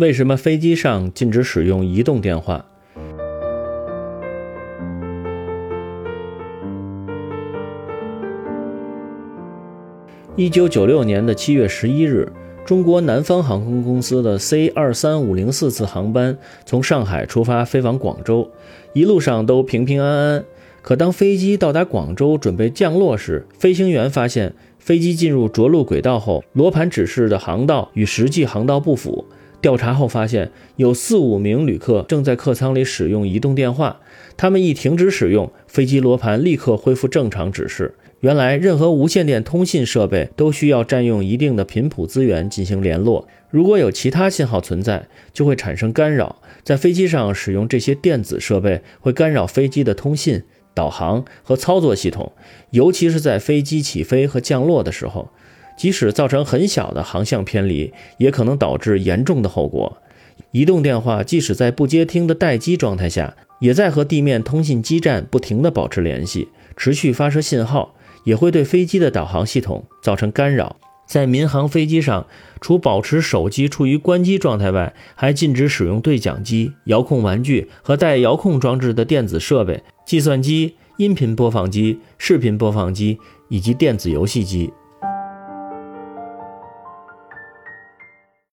为什么飞机上禁止使用移动电话？一九九六年的七月十一日，中国南方航空公司的 C 二三五零四次航班从上海出发飞往广州，一路上都平平安安。可当飞机到达广州准备降落时，飞行员发现飞机进入着陆轨道后，罗盘指示的航道与实际航道不符。调查后发现，有四五名旅客正在客舱里使用移动电话，他们一停止使用，飞机罗盘立刻恢复正常指示。原来，任何无线电通信设备都需要占用一定的频谱资源进行联络，如果有其他信号存在，就会产生干扰。在飞机上使用这些电子设备，会干扰飞机的通信。导航和操作系统，尤其是在飞机起飞和降落的时候，即使造成很小的航向偏离，也可能导致严重的后果。移动电话即使在不接听的待机状态下，也在和地面通信基站不停地保持联系，持续发射信号，也会对飞机的导航系统造成干扰。在民航飞机上，除保持手机处于关机状态外，还禁止使用对讲机、遥控玩具和带遥控装置的电子设备、计算机、音频播放机、视频播放机以及电子游戏机。